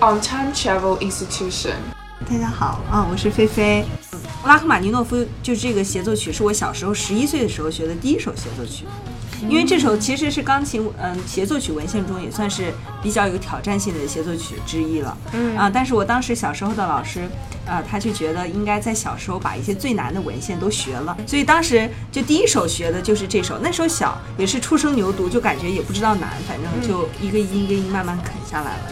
On Time Travel Institution。大家好啊，我是菲菲。拉赫玛尼诺夫就这个协奏曲是我小时候十一岁的时候学的第一首协奏曲，因为这首其实是钢琴嗯协奏曲文献中也算是比较有挑战性的协奏曲之一了。嗯啊，但是我当时小时候的老师。啊，他就觉得应该在小时候把一些最难的文献都学了，所以当时就第一首学的就是这首。那时候小，也是初生牛犊，就感觉也不知道难，反正就一个音一个音慢慢啃下来了。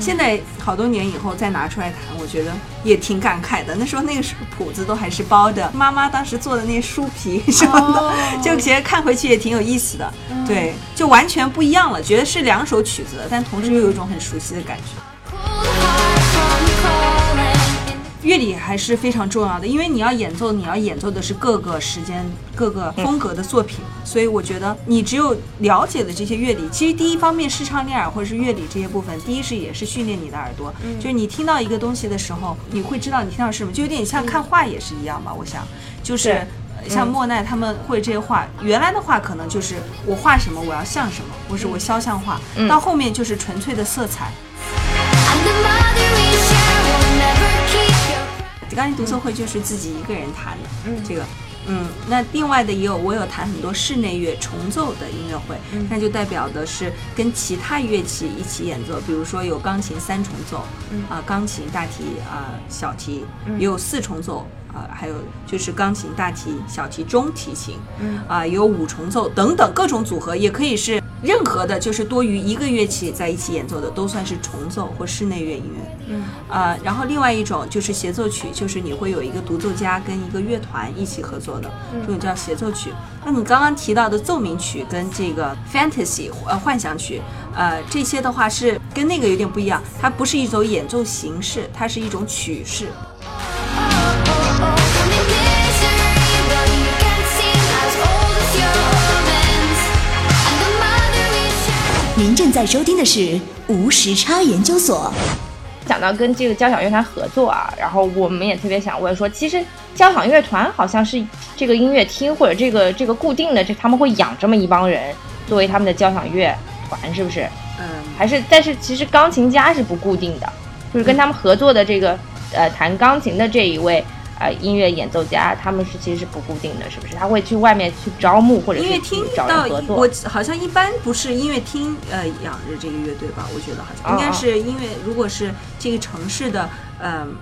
现在好多年以后再拿出来弹，我觉得也挺感慨的。那时候那个谱子都还是包的，妈妈当时做的那书皮什么的，就觉得看回去也挺有意思的。对，就完全不一样了，觉得是两首曲子，但同时又有一种很熟悉的感觉。乐理还是非常重要的，因为你要演奏，你要演奏的是各个时间、各个风格的作品，所以我觉得你只有了解了这些乐理，其实第一方面视唱练耳或者是乐理这些部分，第一是也是训练你的耳朵，就是你听到一个东西的时候，你会知道你听到什么，就有点像看画也是一样吧。我想，就是像莫奈他们会这些画，原来的话可能就是我画什么我要像什么，或是我肖像画，到后面就是纯粹的色彩。钢琴独奏会就是自己一个人弹的，嗯，这个，嗯，那另外的也有，我有弹很多室内乐重奏的音乐会，那就代表的是跟其他乐器一起演奏，比如说有钢琴三重奏，啊，钢琴、大提、啊小提，也有四重奏。啊，还有就是钢琴、大提、小提、中提琴，嗯，啊，有五重奏等等各种组合，也可以是任何的，就是多于一个乐器在一起演奏的，都算是重奏或室内乐音乐，嗯，啊，然后另外一种就是协奏曲，就是你会有一个独奏家跟一个乐团一起合作的，这种叫协奏曲。那你刚刚提到的奏鸣曲跟这个 fantasy 呃幻想曲，呃，这些的话是跟那个有点不一样，它不是一种演奏形式，它是一种曲式。您正在收听的是无时差研究所。讲到跟这个交响乐团合作啊，然后我们也特别想问说，其实交响乐团好像是这个音乐厅或者这个这个固定的这他们会养这么一帮人作为他们的交响乐团，是不是？嗯，还是但是其实钢琴家是不固定的，就是跟他们合作的这个呃弹钢琴的这一位。呃，音乐演奏家他们是其实是不固定的，是不是？他会去外面去招募或者音乐厅找人合作。我好像一般不是音乐厅呃养着这个乐队吧？我觉得好像应该是因为如果是这个城市的嗯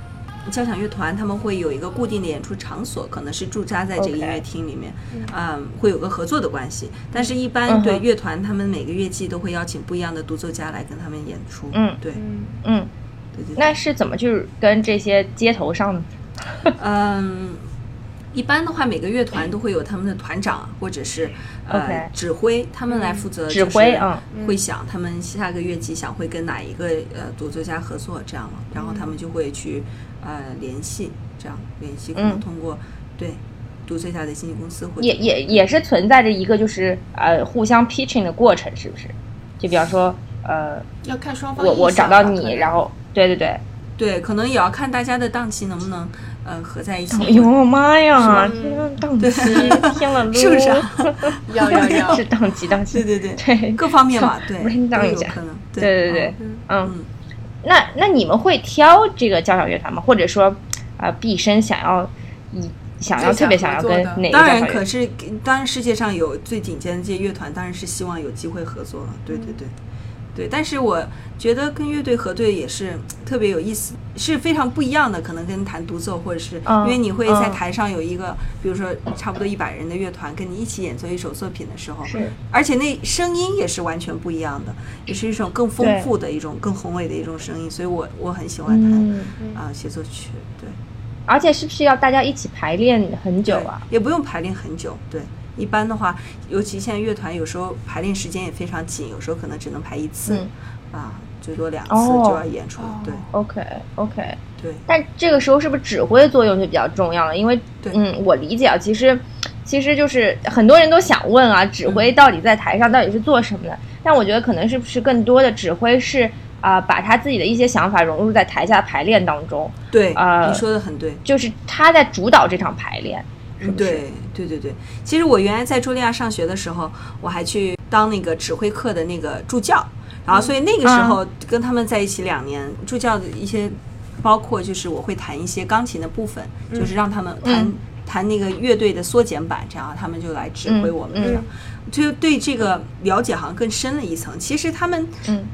交响乐团，他们会有一个固定的演出场所，可能是驻扎在这个音乐厅里面，嗯，会有个合作的关系。但是，一般对乐团，他们每个乐季都会邀请不一样的独奏家来跟他们演出。嗯，对，嗯，对对。那是怎么就是跟这些街头上？嗯，一般的话，每个乐团都会有他们的团长或者是呃指挥，他们来负责指挥啊，会想他们下个乐季想会跟哪一个呃独奏家合作这样了，然后他们就会去呃联系，这样联系可能通过对独奏家的经纪公司或也也也是存在着一个就是呃互相 pitching 的过程，是不是？就比方说呃，要看双方我我找到你，然后对对对。对，可能也要看大家的档期能不能，呃，合在一起。哎呦妈呀，这档期天了，是不是？要要要，是档期档期。对对对对，各方面嘛，对，都有可能。对对对，嗯。那那你们会挑这个交响乐团吗？或者说，啊，毕生想要以想要特别想要跟哪个？当然，可是当然世界上有最顶尖的这些乐团，当然是希望有机会合作了。对对对。对，但是我觉得跟乐队合队也是特别有意思，是非常不一样的。可能跟弹独奏，或者是因为你会在台上有一个，比如说差不多一百人的乐团跟你一起演奏一首作品的时候，是，而且那声音也是完全不一样的，也是一种更丰富的一种、更宏伟的一种声音。所以我我很喜欢弹啊协奏曲，对。而且是不是要大家一起排练很久啊？也不用排练很久，对。一般的话，尤其现在乐团有时候排练时间也非常紧，有时候可能只能排一次，啊，最多两次就要演出。对，OK OK，对。但这个时候是不是指挥作用就比较重要了？因为，嗯，我理解啊，其实，其实就是很多人都想问啊，指挥到底在台上到底是做什么的？但我觉得可能是不是更多的指挥是啊，把他自己的一些想法融入在台下排练当中。对，啊，你说的很对，就是他在主导这场排练。对对对对，其实我原来在茱莉亚上学的时候，我还去当那个指挥课的那个助教，然后所以那个时候跟他们在一起两年，助教的一些包括就是我会弹一些钢琴的部分，就是让他们弹、嗯。弹那个乐队的缩减版，这样他们就来指挥我们嗯这样，就对这个了解好像更深了一层。其实他们嗯。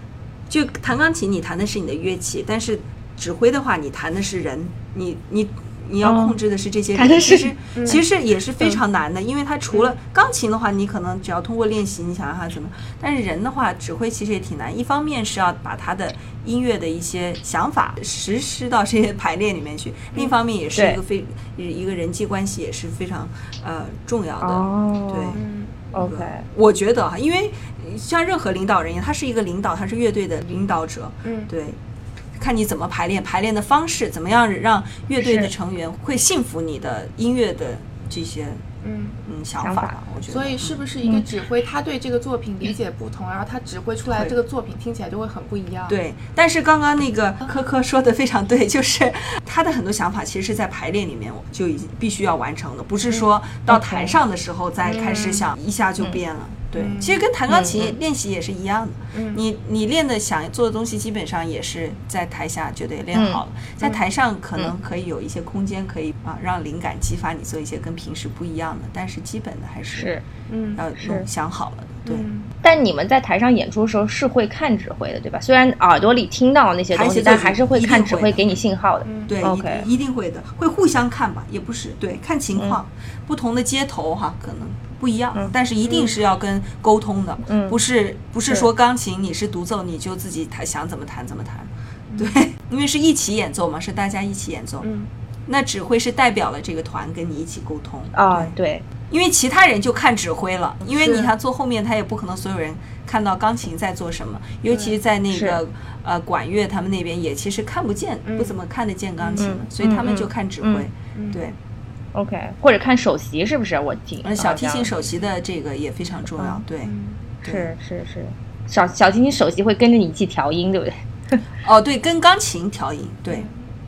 就弹钢琴，你弹的是你的乐器，但是指挥的话，你弹的是人，你你你要哦控制的是这些人。其实其实也是非常难的，因为它除了钢琴的话，你可能只要通过练习，你想让它怎么，但是人的话，指挥其实也挺难。一方面是要把他的音乐的一些想法实施到这些排练里面去，另一方面也是一个非一个人际关系也是非常呃重要的。哦，对。嗯 OK，我觉得哈，因为像任何领导人一样，他是一个领导，他是乐队的领导者，嗯对，看你怎么排练，排练的方式怎么样让乐队的成员会信服你的音乐的这些嗯。嗯想想法我觉得。所以是不是一个指挥，他对这个作品理解不同，然后他指挥出来这个作品听起来就会很不一样。，对，但是刚刚那个科科说的非常对，就是他的很多想法其实是在排练里面就已经必须要完成的，不是说到台上的时候再开始想一下就变了。对，其实跟弹钢琴练习也是一样的。你你练的想做的东西，基本上也是在台下就得练好了，在台上可能可以有一些空间，可以啊让灵感激发你做一些跟平时不一样的，但是基本的还是是。嗯要弄想好了的。对，嗯但你们在台上演出的时候是会看指挥的，对吧？虽然耳朵里听到那些东西，但还是会看指挥给你信号的。对，OK 一一定会的，会互相看吧，也不是对，看情况，嗯不同的街头哈，可能不一样，但是一定是要跟沟通的，嗯。不是不是是。说钢琴你是独奏，你就自己弹想怎么弹怎么弹，嗯。对，因为是一起演奏嘛，是大家一起演奏，嗯。那指挥是代表了这个团跟你一起沟通。啊，对，对，因为其他人就看指挥了，因为你看坐后面，他也不可能所有人看到钢琴在做什么，尤其是在那个呃管乐他们那边也其实看不见，不怎么看得见钢琴，嗯。所以他们嗯就看指嗯。挥，对，OK，或者看首席是不是？我听呃小提琴首席的这个也非常重要，对，对。是是是，小小提琴首席会跟着你一起调音，对不对？哦对，跟钢琴调音，对，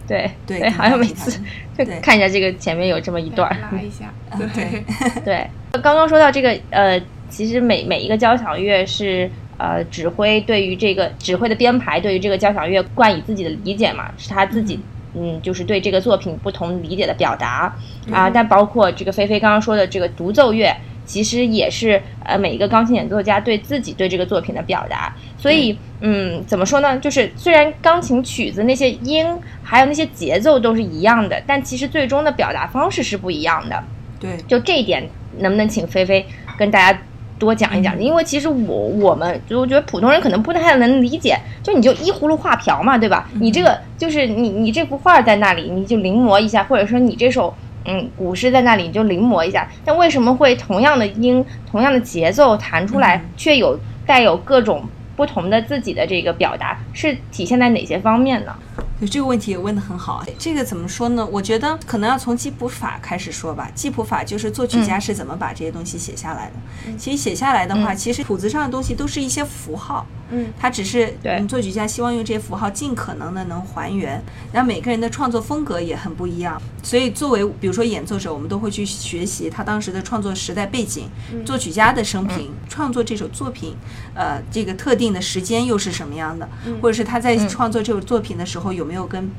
对对哎，好像每次跟就对看一下这个前面有这么一段。儿。拉一下，对，对，刚刚说到这个，呃，其实每每一个交响乐是呃指挥对于这个指挥的编排对于这个交响乐冠以自己的理解嘛，是他自己嗯就是对这个作品不同理解的表达啊。但包括这个菲菲刚刚说的这个独奏乐，其实也是呃每一个钢琴演奏家对自己对这个作品的表达。所以嗯，怎么说呢？就是虽然钢琴曲子那些音还有那些节奏都是一样的，但其实最终的表达方式是不一样的。对，就这一点，能不能请菲菲跟大家多讲一讲？因为其实我我们就我觉得普通人可能不太能理解，就你就依葫芦画瓢嘛，对吧？你这个就是你你这幅画在那里，你就临摹一下，或者说你这首嗯古诗在那里，你就临摹一下。但为什么会同样的音、同样的节奏弹出来，却有带有各种不同的自己的这个表达？是体现在哪些方面呢？对这个问题也问得很好。这个怎么说呢？我觉得可能要从记谱法开始说吧。记谱法就是作曲家是怎么把这些东西写下来的。其实写下来的话，其实谱子上的东西都是一些符号。嗯，他只是对。嗯，作曲家希望用这些符号尽可能的能还原，然后每个人的创作风格也很不一样，所以作为比如说演奏者，我们都会去学习他当时的创作时代背景，作曲家的生平，创作这首作品，呃，这个特定的时间又是什么样的，或者是他在创作这首作品的时候有没有跟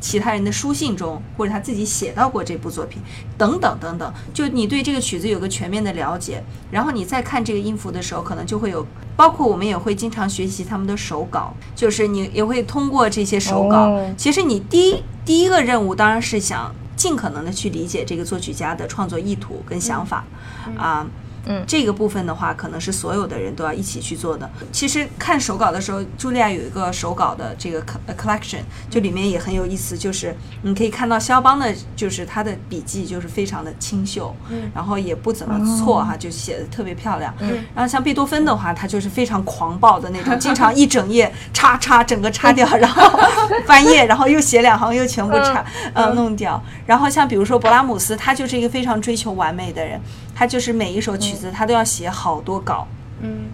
其他人的书信中，或者他自己写到过这部作品，等等等等，就你对这个曲子有个全面的了解，然后你再看这个音符的时候，可能就会有，包括我们也会经常学习他们的手稿，就是你也会通过这些手稿，哦。其实你第一第一个任务当然是想尽可能的去理解这个作曲家的创作意图跟想法，啊。嗯这个部分的话，可能是所有的人都要一起去做的。其实看手稿的时候，茱莉亚有一个手稿的这个 collection，就里面也很有意思，就是你可以看到肖邦的，就是他的笔记就是非常的清秀，然后也不怎么错哈，就写的特别漂亮。然后像贝多芬的话，他就是非常狂暴的那种，经常一整页叉叉整个叉掉，然后翻页，然后又写两行又全部叉呃弄掉。然后像比如说勃拉姆斯，他就是一个非常追求完美的人，他就是每一首曲子他都要写好多稿。嗯。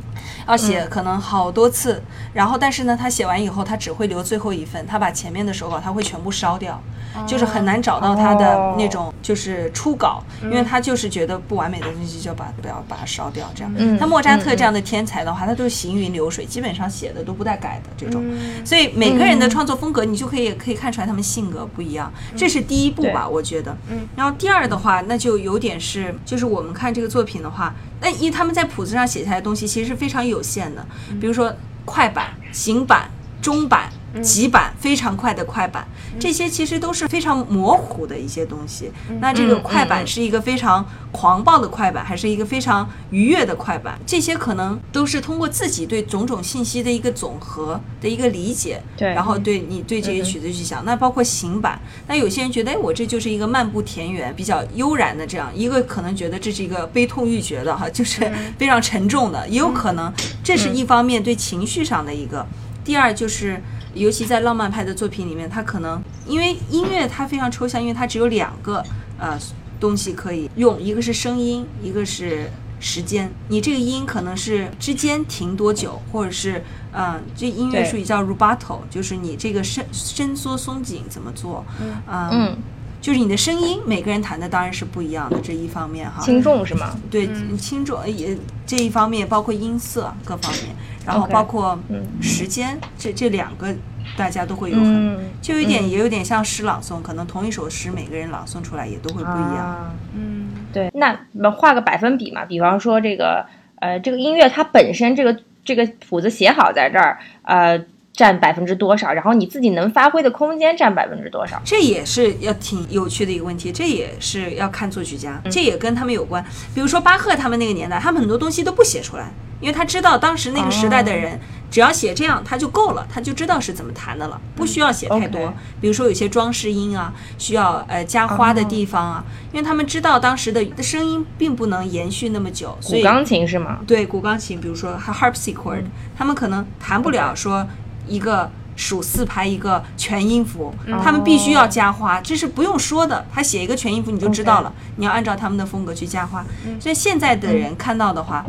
要写可能好多次，然后但是呢，他写完以后，他只会留最后一份，他把前面的手稿他会全部烧掉，就是很难找到他的哦那种就是初稿，因为他就是觉得不完美的东西就要把不要把它烧掉这样。嗯他莫扎特嗯这样的天才的话，他都是行云流水，基本上写的都不带改的这种。嗯所以每个人的创作风格，你就可以可以看出来他们性格不一样，这是第一步吧，我觉得。嗯。然后第二的话，那就有点是，就是我们看这个作品的话，那因为他们在谱子上写下来的东西其实是非常有限的，比如说快板、行板、中板。急板非常快的快板，这些其实都是非常模糊的一些东西。那这个快板是一个非常狂暴的快板，还是一个非常愉悦的快板？这些可能都是通过自己对种种信息的一个总和的一个理解，对。然后对你对这些曲子去想。那包括行板，那有些人觉得，哎，我这就是一个漫步田园、比较悠然的这样一个，可能觉得这是一个悲痛欲绝的哈，就是非常沉重的，也有可能这是一方面对情绪上的一个。第二就是，尤其在浪漫派的作品里面，它可能因为音乐它非常抽象，因为它只有两个呃东西可以用，一个是声音，一个是时间。你这个音可能是之间停多久，或者是嗯、呃这音乐术语叫 rubato，就是你这个伸伸缩松紧怎么做，嗯嗯，就是你的声音，每个人弹的当然是不一样的，这一方面哈。轻重是吗？对轻重呃也这一方面，包括音色各方面，然后包括嗯时间，这这两个大家都会有很，嗯，就有一点嗯也有点像诗朗诵，可能同一首诗每个人朗诵出来也都会不一样。啊嗯对，那那画个百分比嘛，比方说这个呃，这个音乐它本身这个这个谱子写好在这儿，呃，占百分之多少，然后你自己能发挥的空间占百分之多少？这也是要挺有趣的一个问题，这也是要看作曲家，嗯这也跟他们有关。比如说巴赫他们那个年代，他们很多东西都不写出来，因为他知道当时那个时代的哦人，只要写这样他就够了，他就知道是怎么弹的了，不需要写太多。比如说有些装饰音啊，需要呃加花的地方啊，因为他们知道当时的声音并不能延续那么久，所以古钢琴是吗？对古钢琴，比如说 harpsichord，、他们可能弹不了说一个数四拍一个全音符，他们必须要加花，这是不用说的。他写一个全音符你就知道了你要按照他们的风格去加花。所以现在的人看到的话，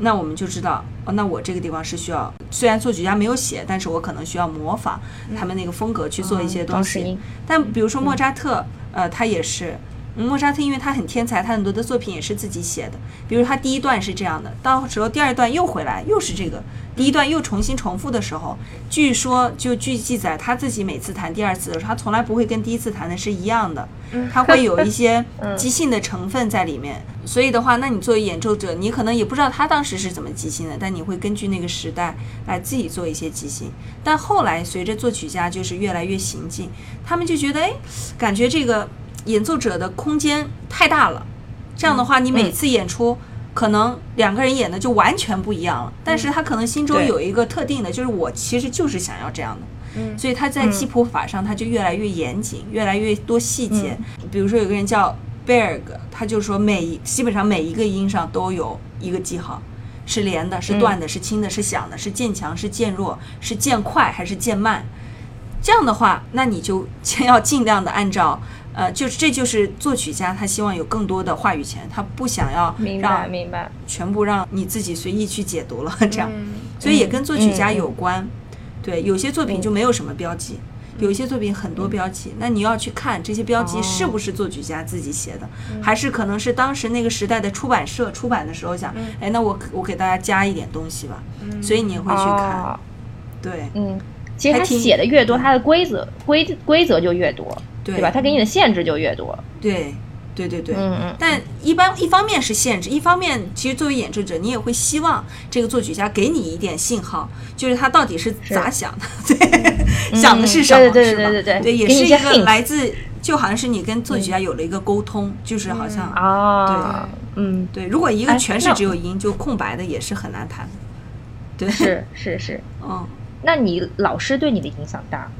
那我们就知道，哦，那我这个地方是需要，虽然作曲家没有写，但是我可能需要模仿他们那个风格去做一些东西。但比如说莫扎特，呃，他也是。嗯莫扎特因为他很天才，他很多的作品也是自己写的。比如他第一段是这样的，到时候第二段又回来，又是这个，第一段又重新重复的时候，据说就据记载，他自己每次弹第二次的时候，他从来不会跟第一次弹的是一样的，他会有一些 即兴的成分在里面。所以的话，那你作为演奏者，你可能也不知道他当时是怎么即兴的，但你会根据那个时代来自己做一些即兴。但后来随着作曲家就是越来越行进，他们就觉得，哎，感觉这个演奏者的空间太大了。这样的话，你每次演出可能两个人演的就完全不一样了，但是他可能心中有一个特定的，就是我其实就是想要这样的。嗯所以他在记谱法上，他就越来越严谨，越来越多细节。比如说有个人叫 Berg，他就说每一基本上每一个音上都有一个记号，是连的，是断的，是轻的，是响的，是渐强，是渐弱，是渐快还是渐慢。这样的话，那你就先要尽量的按照，呃，就是这就是作曲家他希望有更多的话语权，他不想要让明白。全部让你自己随意去解读了，这样，嗯。所以也跟作曲家有关。对，有些作品就没有什么标记，有一些作品很多标记，那你要去看这些标记哦是不是作曲家自己写的，还是可能是当时那个时代的出版社出版的时候想，哎，那我我给大家加一点东西吧，所以你会去看，哦对。嗯，其实他写的越多，他的规则规规则就越多，对对吧？他给你的限制就越多。对对对对，嗯嗯但一般一方面是限制，一方面其实作为演奏者，你也会希望这个作曲家给你一点信号，就是他到底是咋想的，对，想的是什么，对对对是吧？对对对对，也给你一些是一个来自，就好像是你跟作曲家有了一个沟通，就是好像、啊，对嗯，对，如果一个哎全是只有音就空白的，也是很难弹，对，是是是。嗯。那你老师对你的影响大？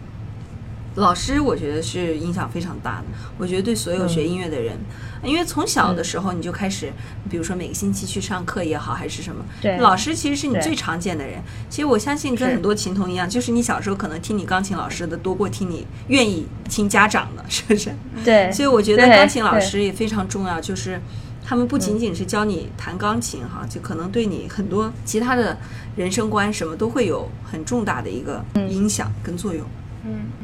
老师，我觉得是影响非常大的。我觉得对所有学音乐的人，因为从小的时候你就开始，比如说每个星期去上课也好，还是什么，对老师其实是你最常见的人。其实我相信跟很多琴童一样，就是你小时候可能听你钢琴老师的多过听你愿意听家长的，是不是？对，所以我觉得钢琴老师也非常重要，就是他们不仅仅是教你弹钢琴哈，就可能对你很多其他的人生观什么都会有很重大的一个影响跟作用。嗯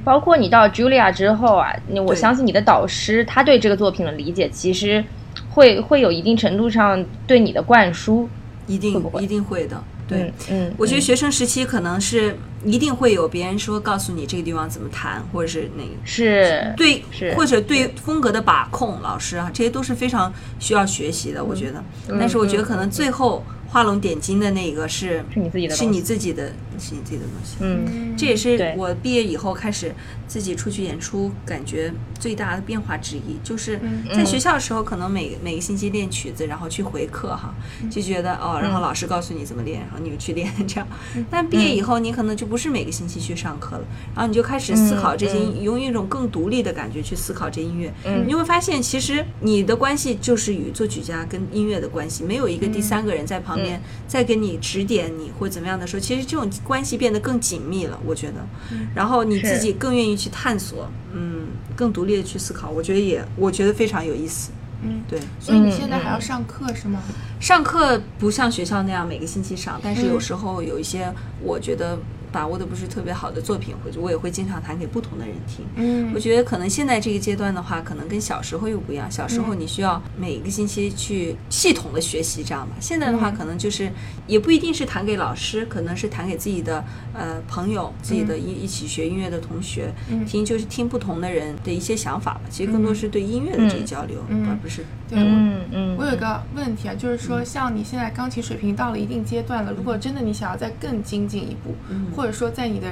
包括你到 Julia 之后啊，你我相信你的导师他对这个作品的理解，其实会会有一定程度上对你的灌输。一定一定会的。对，嗯，嗯，我觉得嗯学生时期可能是一定会有别人说告诉你这个地方怎么弹，或者是那个是对是，或者对风格的把控，老师啊，这些都是非常需要学习的。我觉得，嗯但是我觉得可能最后画龙点睛的那个是是你自己的是你自己的，是你自己的东西。嗯。这也是我毕业以后开始自己出去演出，感觉最大的变化之一，就是在学校的时候，可能每每个星期练曲子，然后去回课哈，就觉得哦，然后老师告诉你怎么练，然后你就去练 这样。但毕业以后，你可能就不是每个星期去上课了，然后你就开始思考这些，嗯。用一种更独立的感觉去思考这音乐，嗯。你会发现，其实你的关系就是与作曲家跟音乐的关系，没有一个第三个人在旁边再给你指点你或怎么样的时候，其实这种关系变得更紧密了，我觉得。然后你自己更愿意去探索，嗯，更独立的去思考，我觉得也我觉得非常有意思。嗯，对，所以你现在还要上课是吗？上课不像学校那样每个星期上，但是有嗯时候有一些我觉得把握的不是特别好的作品，或者我也会经常弹给不同的人听。嗯我觉得可能现在这个阶段的话，可能跟小时候又不一样。小时嗯候你需要每个星期去系统的学习，这样吧。现在的话，嗯可能就是也不一定是弹给老师，可能是弹给自己的呃朋友、自己的一一起学音乐的同学嗯听，就是听不同的人的一些想法吧。其实更多是对音乐的这个交流，嗯而不是对，我嗯嗯，我有个问题啊，就是说，像你现在钢琴水平到了一定阶段了，如果真的你想要再更精进一步，或者说在你的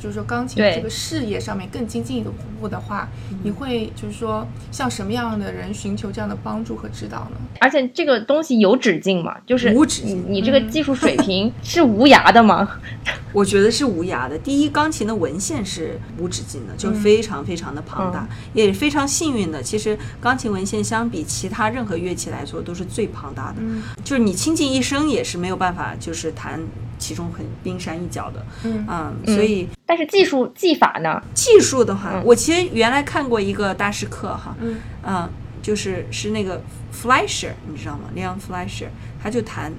就是说钢琴对这个事业上面更精进一步的话，你会就是说向什么样的人寻求这样的帮助和指导呢？而且这个东西有止境嘛，就是无止境你你这个技术水平是无涯的吗？我觉得是无涯的。第一，钢琴的文献是无止境的，就是非常非常的庞大，也非常幸运的。其实钢琴文献相比其他任何乐器来说都是最庞大的，嗯就是你倾尽一生也是没有办法，就是弹其中很冰山一角的。嗯嗯，所以但是技术技法呢？技术的话，嗯我其实原来看过一个大师课哈，嗯啊，就是是那个 Fleischer，你知道吗？Leon Fleischer，他就谈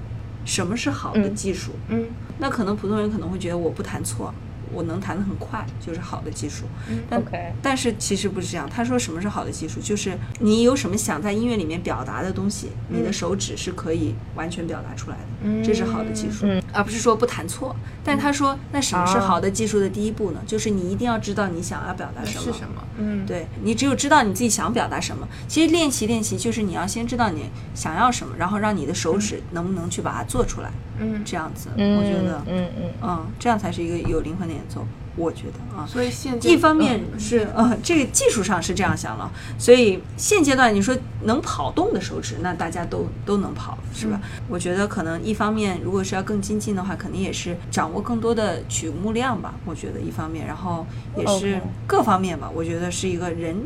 什么是好的嗯技术。嗯那可能普通人可能会觉得我不谈错，我能弹得很快，就是好的技术。但但是其实不是这样。他说什么是好的技术，就是你有什么想在音乐里面表达的东西，你的手指是可以完全表达出来的，嗯这是好的技术，嗯而不是说不弹错。但他说，那什么是啊好的技术的第一步呢？就是你一定要知道你想要表达什么。是什么？嗯，对你只有知道你自己想表达什么，其实练习练习就是你要先知道你想要什么，然后让你的手指能不能去把它做出来，嗯，这样子，嗯，我觉得，嗯嗯。嗯，这样才是一个有灵魂的演奏，我觉得啊。所以现在一方面嗯是呃，这个技术上是这样想了，所以现阶段你说能跑动的手指，那大家都都能跑，是吧？我觉得可能一方面，如果是要更精进的话，肯定也是掌握更多的曲目量吧。我觉得一方面，然后也是各方面吧。我觉得是一个人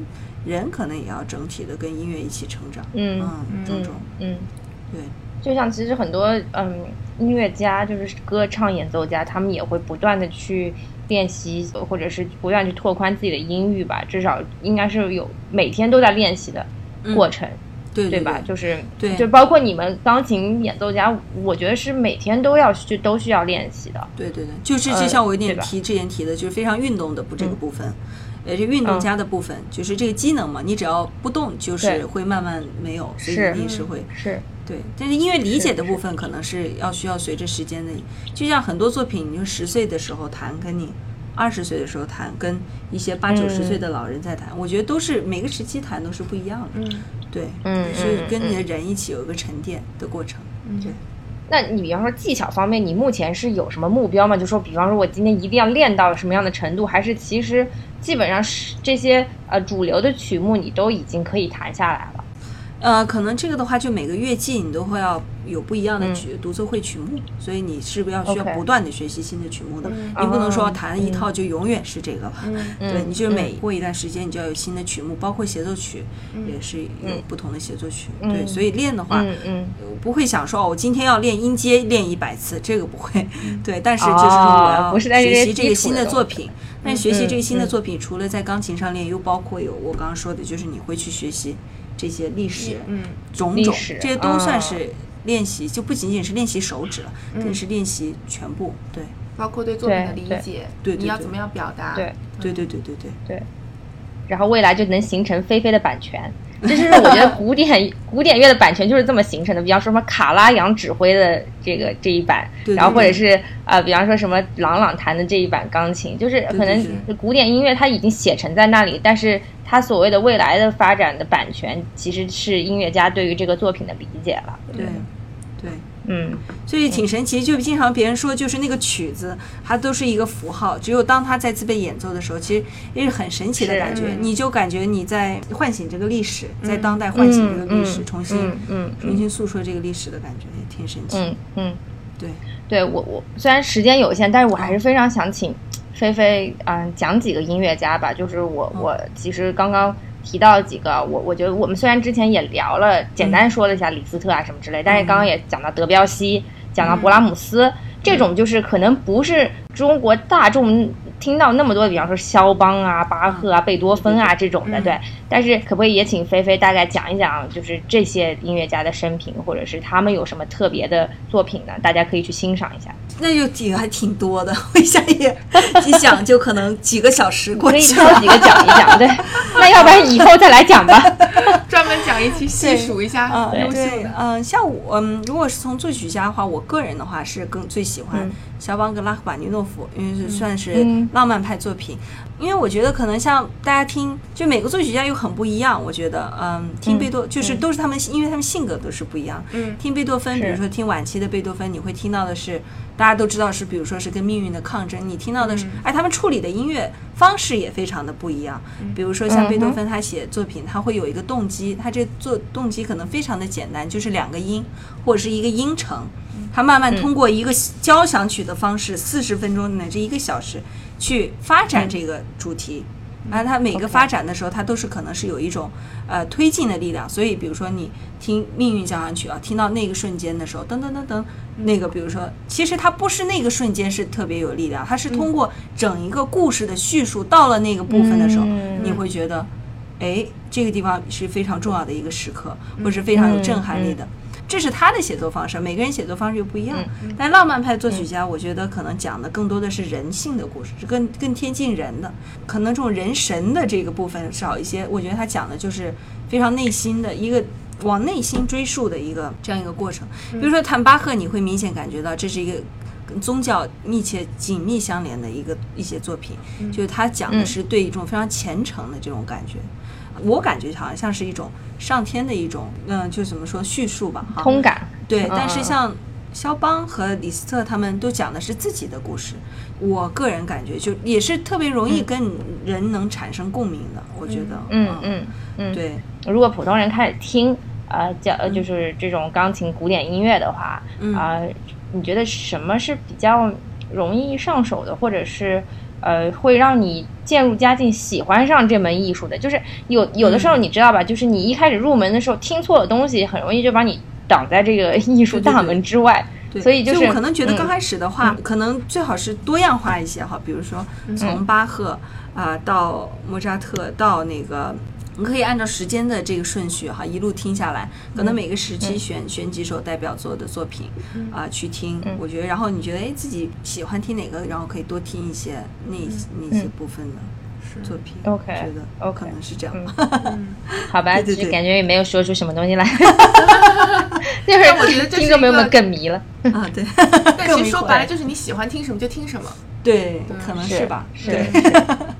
人可能也要整体的跟音乐一起成长，嗯嗯，这种嗯，对。就像其实很多嗯音乐家，就是歌唱演奏家，他们也会不断的去练习，或者是不断去拓宽自己的音域吧。至少应该是有每天都在练习的过程，对对吧？就是对就包括你们钢琴演奏家，我觉得是每天都要去都需要练习的。对对对，就是呃就像我有点提之前提的，就是非常运动的不这个嗯部分，呃，这运动家的部分，就是这个机能嘛，你只要不动，就是会慢慢没有，所以是你是会是，对。但是音乐理解的部分，可能是要需要随着时间的，就像很多作品，你说十岁的时候弹，跟你二十岁的时候弹，跟一些八九十岁的老人在弹，我觉得都是每个时期弹都是不一样的，嗯对，嗯是嗯跟你的嗯人一起有一个沉淀的过程，嗯对。那你比方说技巧方面，你目前是有什么目标吗？就说比方说我今天一定要练到什么样的程度，还是其实基本上是这些呃主流的曲目你都已经可以弹下来了？呃，可能这个的话，就每个乐季你都会要有不一样的嗯曲、独奏会曲目，所以你是不是要需要不断的学习新的曲目的？嗯你不能说哦弹一套就永远是这个了。嗯对，嗯你就是每嗯过一段时间，你就要有新的曲目，包括协奏曲，嗯也是有嗯不同的协奏曲。嗯对，所以练的话，嗯嗯不会想说哦，我今天要练音阶练一百次，这个不会。对，但是就是我要学习这个新的作品。但学习这个新的嗯作品，除了在钢琴上练，又包括有我刚刚说的，就是你会去学习这些历史，嗯种种，历史这些都算啊是练习，就不仅仅是练习手指了，更是练习全部。对，包括对作品的理解，对，你要怎么样表达？对，对对对对对对。然后未来就能形成菲菲的版权。这就是我觉得古典古典乐的版权就是这么形成的。比方说什么卡拉扬指挥的这个这一版，然后或者是呃，比方说什么朗朗弹的这一版钢琴，就是可能古典音乐它已经写成在那里，但是它所谓的未来的发展的版权，其实是音乐家对于这个作品的理解了。对，对。嗯，所以挺神奇，就经常别人说，就是那个曲子，它都是一个符号，只有当它再次被演奏的时候，其实也是很神奇的感觉，你就感觉你在唤醒这个历史，在当代唤醒这个历史，重新嗯重新诉说这个历史的感觉，也挺神奇。嗯嗯，对，对我我虽然时间有限，但是我还是非常想请菲菲嗯讲几个音乐家吧，就是我我其实刚刚。提到几个，我我觉得我们虽然之前也聊了，简单说了一下李斯特啊什么之类，但是刚刚也讲到德彪西，讲到勃拉姆斯，这种就是可能不是中国大众。听到那么多，比方说肖邦啊、巴赫啊、贝多芬啊这种的，对。但是可不可以也请菲菲大概讲一讲，就是这些音乐家的生平，或者是他们有什么特别的作品呢？大家可以去欣赏一下。那就几个还挺多的，我一下也一讲就可能几个小时过去。可以挑几个讲一讲，对。那要不然以后再来讲吧，专门讲一期细数一下嗯，对，嗯，像我，嗯，如果是从作曲家的话，我个人的话是更最喜欢。肖邦跟拉赫玛尼诺夫，因为是算是浪漫派作品，因为我觉得可能像大家听，就每个作曲家又很不一样。我觉得，嗯，听贝多就是都是他们，因为他们性格都是不一样。嗯，听贝多芬，比如说听晚期的贝多芬，你会听到的是大家都知道是，比如说是跟命运的抗争。你听到的是，哎，他们处理的音乐方式也非常的不一样。比如说像贝多芬，他写作品，他会有一个动机，他这做动机可能非常的简单，就是两个音或者是一个音程。他慢慢通过一个交响曲的方式，四十分钟乃至一个小时，去发展这个主题。然后他每个发展的时候，他都是可能是有一种呃推进的力量。所以，比如说你听《命运交响曲》啊，听到那个瞬间的时候，噔噔噔噔，那个比如说，其实它不是那个瞬间是特别有力量，它是通过整一个故事的叙述到了那个部分的时候，你会觉得，哎，这个地方是非常重要的一个时刻，或是非常有震撼力的。这是他的写作方式，每个人写作方式又不一样。但浪漫派作曲家，我觉得可能讲的更多的是人性的故事，是更更贴近人的。可能这种人神的这个部分少一些。我觉得他讲的就是非常内心的一个往内心追溯的一个这样一个过程。比如说坦巴赫，你会明显感觉到这是一个跟宗教密切紧密相连的一个一些作品，就是他讲的是对一种非常虔诚的这种感觉。我感觉好像像是一种上天的一种，嗯，就怎么说叙述吧，哈通感。对，但是像肖邦和李斯特他们都讲的是自己的故事，我个人感觉就也是特别容易跟人能产生共鸣的。我觉得，嗯嗯嗯，对。如果普通人开始听，呃，叫就是这种钢琴古典音乐的话，啊，你觉得什么是比较容易上手的，或者是？呃，会让你渐入佳境，喜欢上这门艺术的，就是有有的时候你知道吧，就是你一开始入门的时候听错了东西，很容易就把你挡在这个艺术大门之外。对所以就是我可能觉得刚开始的话，可能最好是多样化一些哈，比如说从巴赫啊到莫扎特到那个。你可以按照时间的这个顺序哈，一路听下来，可能每个时期选选几首代表作的作品啊去听。我觉得，然后你觉得哎自己喜欢听哪个，然后可以多听一些那那些部分的作品。OK，觉得可能是这样。好吧，就是感觉也没有说出什么东西来。就是我觉得听众朋友们更迷了啊，对。但其实说白了就是你喜欢听什么就听什么。对，可能是吧。是，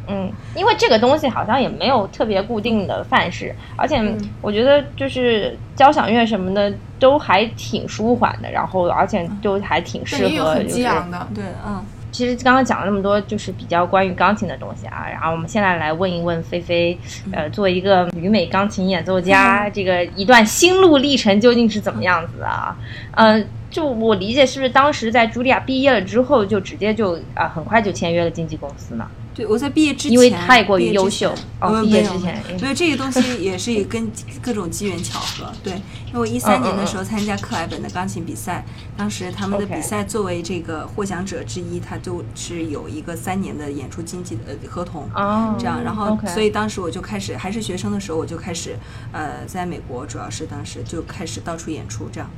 嗯，因为这个东西好像也没有特别固定的范式，而且我觉得就是交响乐什么的都还挺舒缓的，然后而且都还挺适合，很激昂的。对，嗯。其实刚刚讲了那么多，就是比较关于钢琴的东西啊。然后我们现在来问一问菲菲，呃，作为一个旅美钢琴演奏家，这个一段心路历程究竟是怎么样子啊？嗯。就我理解，是不是当时在茱莉亚毕业了之后，就直接就啊，很快就签约了经纪公司呢？对，我在毕业之前，因为太过于优秀。哦，毕业之前，所以这个东西也是跟各种机缘巧合。对，因为我一三年的时候参加克莱本的钢琴比赛，当时他们的比赛作为这个获奖者之一，他就是有一个三年的演出经纪的合同。哦，这样，然后所以当时我就开始，还是学生的时候，我就开始呃，在美国主要是当时就开始到处演出这样。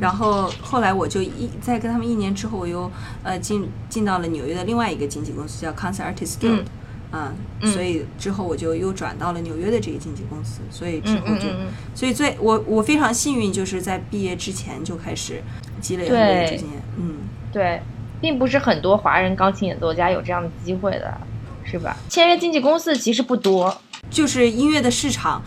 然后后来我就一在跟他们一年之后，我又呃进进到了纽约的另外一个经纪公司，叫 Concert Artist Guild，啊、所以之后我就又转到了纽约的这个经纪公司，所以之后就，所以最我我非常幸运，就是在毕业之前就开始积累经验，嗯。对，并不是很多华人钢琴演奏家有这样的机会的，是吧？签约经纪公司其实不多，就是音乐的市场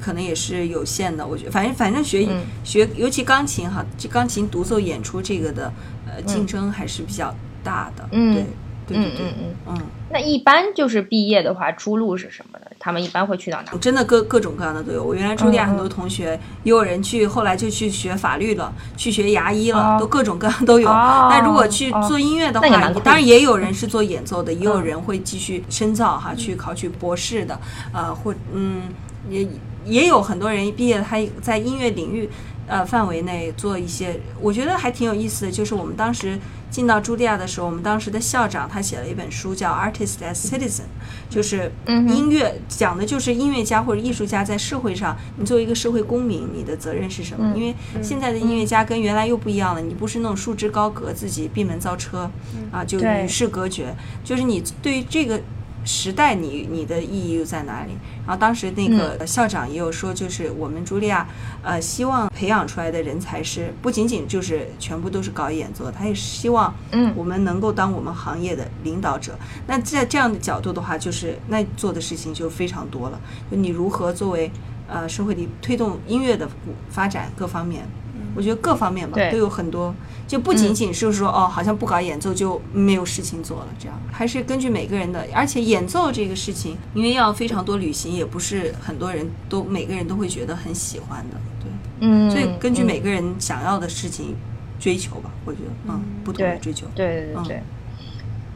可能也是有限的，我觉得，反正反正学、嗯学，尤其钢琴哈，这钢琴独奏演出这个的呃竞争还是比较大的，嗯对对对对，嗯嗯嗯那一般就是毕业的话，出路是什么呢？他们一般会去到哪？真的各各种各样的都有。我原来茱莉亚嗯嗯很多同学，也有人去，后来就去学法律了，去学牙医了，哦都各种各样都有。哦那如果去做音乐的话，当然也有人是做演奏的，也有嗯人会继续深造哈，去考取博士的，呃，或嗯，也也有很多人毕业，他在音乐领域。呃，范围内做一些，我觉得还挺有意思的。就是我们当时进到茱莉亚的时候，我们当时的校长他写了一本书，叫《Artist as Citizen》，就是音乐讲的就是音乐家或者艺术家在社会上，你作为一个社会公民，你的责任是什么？嗯因为现在的音乐家跟原来又不一样了，你不是那种束之高阁，自己闭门造车，啊，就与世隔绝，就是你对于这个。时代你，你的意义又在哪里？然后当时那个校长也有说，就是我们茱莉亚，呃，希望培养出来的人才是不仅仅就是全部都是搞演奏，他也希望嗯我们能够当我们行业的领导者。那在这样的角度的话，就是那做的事情就非常多了。就你如何作为呃社会里推动音乐的发展各方面，我觉得各方面吧都有很多，就不仅仅是说、哦，好像不搞演奏就没有事情做了，这样。还是根据每个人的，而且演奏这个事情，因为要非常多旅行，也不是很多人都每个人都会觉得很喜欢的，对，嗯，所以根据嗯。每个人想要的事情追求吧，我觉得嗯，不同的追求，对对对嗯对。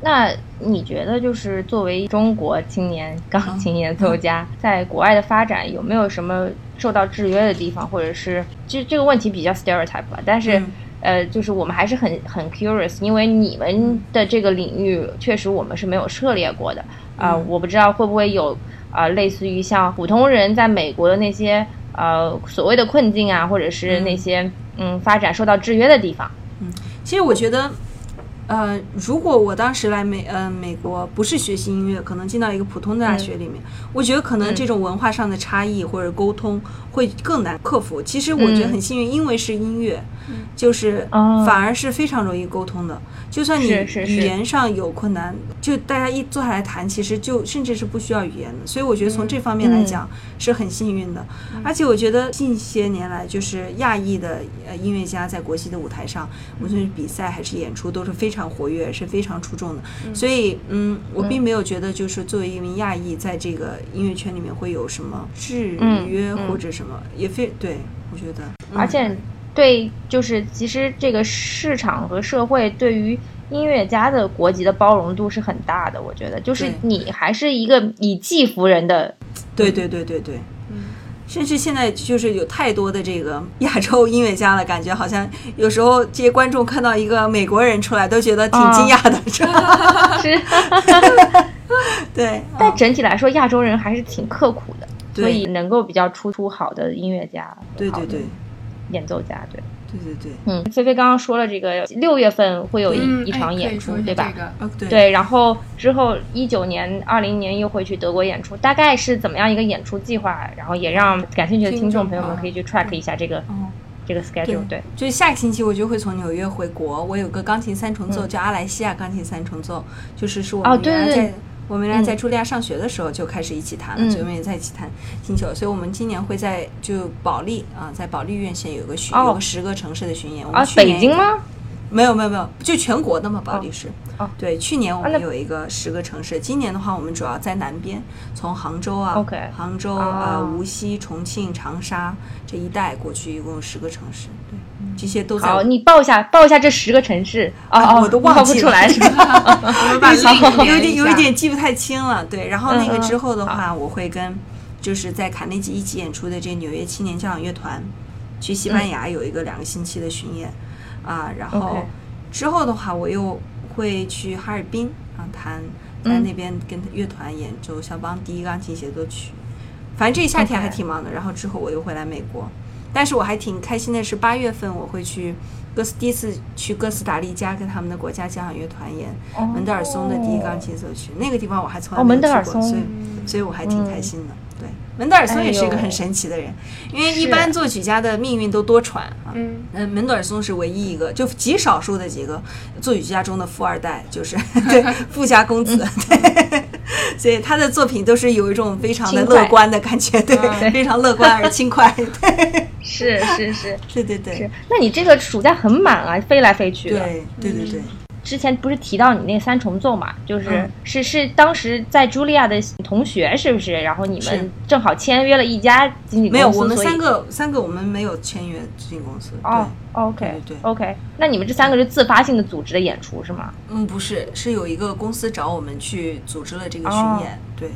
那你觉得，就是作为中国青年钢琴演奏家，在国外的发展有没有什么受到制约的地方，或者是其实这个问题比较 stereotype 吧？但是、嗯呃，就是我们还是很很 curious，因为你们的这个领域确实我们是没有涉猎过的啊、嗯我不知道会不会有啊、类似于像普通人在美国的那些呃所谓的困境啊，或者是那些嗯发展受到制约的地方。嗯其实我觉得，呃，如果我当时来美呃美国不是学习音乐，可能进到一个普通的大学里面，我觉得可能这种文化上的差异或者沟通会更难克服。其实我觉得很幸运，因为是音乐，就是哦反而是非常容易沟通的。就算你语言上有困难，就大家一坐下来谈，其实就甚至是不需要语言的。所以我觉得从这方面来讲是很幸运的。而且我觉得近些年来，就是亚裔的呃音乐家在国际的舞台上，无论是比赛还是演出，都是非常活跃，是非常出众的。所以，嗯，我并没有觉得就是作为一名亚裔，在这个音乐圈里面会有什么制约或者什么，也非对我觉得，嗯而且对，就是其实这个市场和社会对于音乐家的国籍的包容度是很大的，我觉得，就是你还是一个以技服人的，对对对对对，甚至现在就是有太多的这个亚洲音乐家了，感觉好像有时候这些观众看到一个美国人出来，都觉得挺惊讶的，是 对，但整体来说，亚洲人还是挺刻苦的，对。所以能够比较出出好的音乐家，对对对。演奏家，对。对对对，嗯，菲菲刚刚说了，这个六月份会有一、嗯一场演出，对吧？这个啊对对，然后之后一九年、二零年又会去德国演出，大概是怎么样一个演出计划？然后也让感兴趣的听众朋友们可以去 track 一下这个、哦。这个 schedule。对，就是下个星期我就会从纽约回国，我有个钢琴三重奏、嗯叫阿莱西亚钢琴三重奏，就是是我哦们原来在、对对对我们原来在茱莉亚上学的时候就开始一起谈了，嗯所以我们也在一起谈星球，所以我们今年会在就保利啊，在保利院线有个巡，哦有个十个城市的巡演。我啊们，去年北京吗？没有没有没有，就全国的嘛，保利是。哦对，去年我们有一个十个城市，今年的话我们主要在南边，从杭州啊杭州啊呃无锡、重庆、长沙这一带过去，一共有十个城市。对，这些都在好，你报一下，报一下这十个城市。哦哦，啊我都忘记了不出来是吧？我把有点有一点有一点记不太清了，对。然后那个之后的话，我会跟就是在卡内基一起演出的这纽约青年交响乐团，去西班牙有一个两个星期的巡演啊。然后之后的话，我又会去哈尔滨啊，弹在那边跟乐团演奏肖邦第一钢琴协奏曲。反正这一夏天还挺忙的。然后之后我又会来美国。但是我还挺开心的是，八月份我会去哥斯第一次去哥斯达黎加跟他们的国家交响乐团演门德尔松的第一钢琴奏曲，那个地方我还从来哦没有去过，所以所以我还挺开心的。对，门德尔松也是一个很神奇的人，因为一般作曲家的命运都多舛啊。嗯，嗯，门德尔松是唯一一个，就极少数的几个作曲家中的富二代，就是对 富家公子，对，所以他的作品都是有一种非常的乐观的感觉，对，嗯非常乐观而轻快，对，是是是。对对对。是，那你这个暑假很满啊，飞来飞去的。对对对对。之前不是提到你那个三重奏嘛，就是、嗯是是当时在茱莉亚的同学是不是？然后你们正好签约了一家经纪公司，没有，我们三个三个我们没有签约经纪公司。哦，OK 对对 OK，那你们这三个是自发性的组织的演出是吗？嗯，不是，是有一个公司找我们去组织了这个巡哦演。对，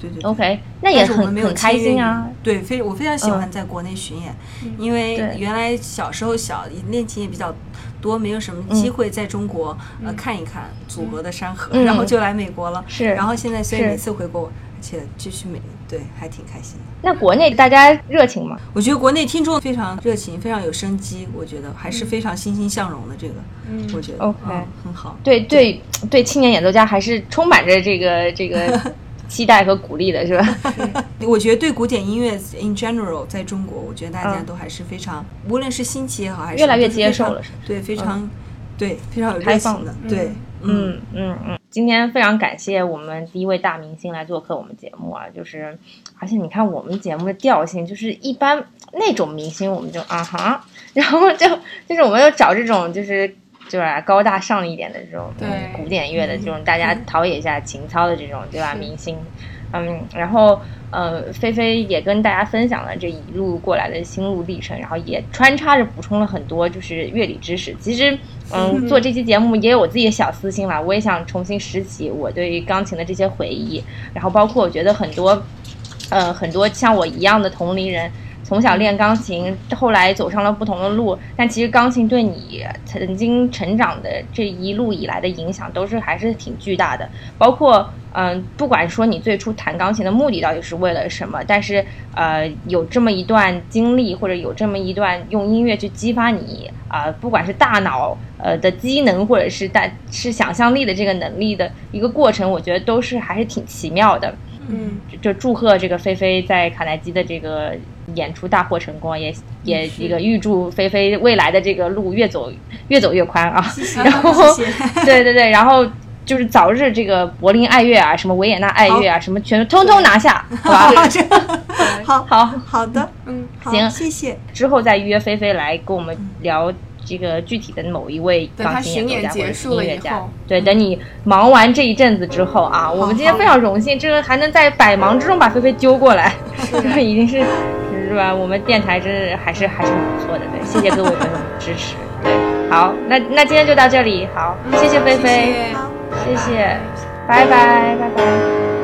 对对对 OK，那也很很开心啊。对，非我非常喜欢嗯在国内巡演，因为原来小时候小练琴也比较多，没有什么机会在中国、呃看一看祖国的山河，嗯然后就来美国了。是然后现在所以每次回国，而且继续美，对，还挺开心的。那国内大家热情吗？我觉得国内听众非常热情，非常有生机，我觉得还是非常欣欣向荣的。这个，嗯我觉得 OK 嗯很好。对对对，青年演奏家还是充满着这个这个 期待和鼓励的，是吧？我觉得对古典音乐 in general，在中国，我觉得大家嗯都还是非常，无论是新奇也好，还是越来越接受了是吧？对，非常、对，非常有开放的，对，嗯。嗯嗯，今天非常感谢我们第一位大明星来做客我们节目啊，就是而且你看我们节目的调性，就是一般那种明星我们就啊哈，然后就就是我们要找这种就是。就是高大上一点的这种嗯古典乐的这种，大家陶冶一下情操的这种，对吧？明星，嗯，然后呃，菲菲也跟大家分享了这一路过来的心路历程，然后也穿插着补充了很多就是乐理知识。其实，嗯，做这期节目也有我自己的小私心啦，我也想重新拾起我对于钢琴的这些回忆，然后包括我觉得很多，呃，很多像我一样的同龄人。从小练钢琴，后来走上了不同的路，但其实钢琴对你曾经成长的这一路以来的影响，都是还是挺巨大的。包括嗯，不管说你最初弹钢琴的目的到底是为了什么，但是呃，有这么一段经历，或者有这么一段用音乐去激发你啊、呃，不管是大脑呃的机能，或者是大是想象力的这个能力的一个过程，我觉得都是还是挺奇妙的。嗯，就祝贺这个菲菲在卡耐基的这个演出大获成功，也也这个预祝菲菲未来的这个路越走越走越宽啊。然后，对对对，然后就是早日这个柏林爱乐啊，什么维也纳爱乐啊，什么全都通通拿下，好吧？好。好，好的，嗯，行。谢谢。之后再约菲菲来跟我们聊。这个具体的某一位钢琴演奏家或者音乐家，对，等你忙完这一阵子之后啊，我们今天非常荣幸，这个还能在百忙之中把菲菲揪过来，这个已经是是吧？我们电台真是还是还是很不错的，对，谢谢各位朋友们的支持，对，好，那那今天就到这里，好，谢谢菲菲，谢谢，拜拜，拜拜。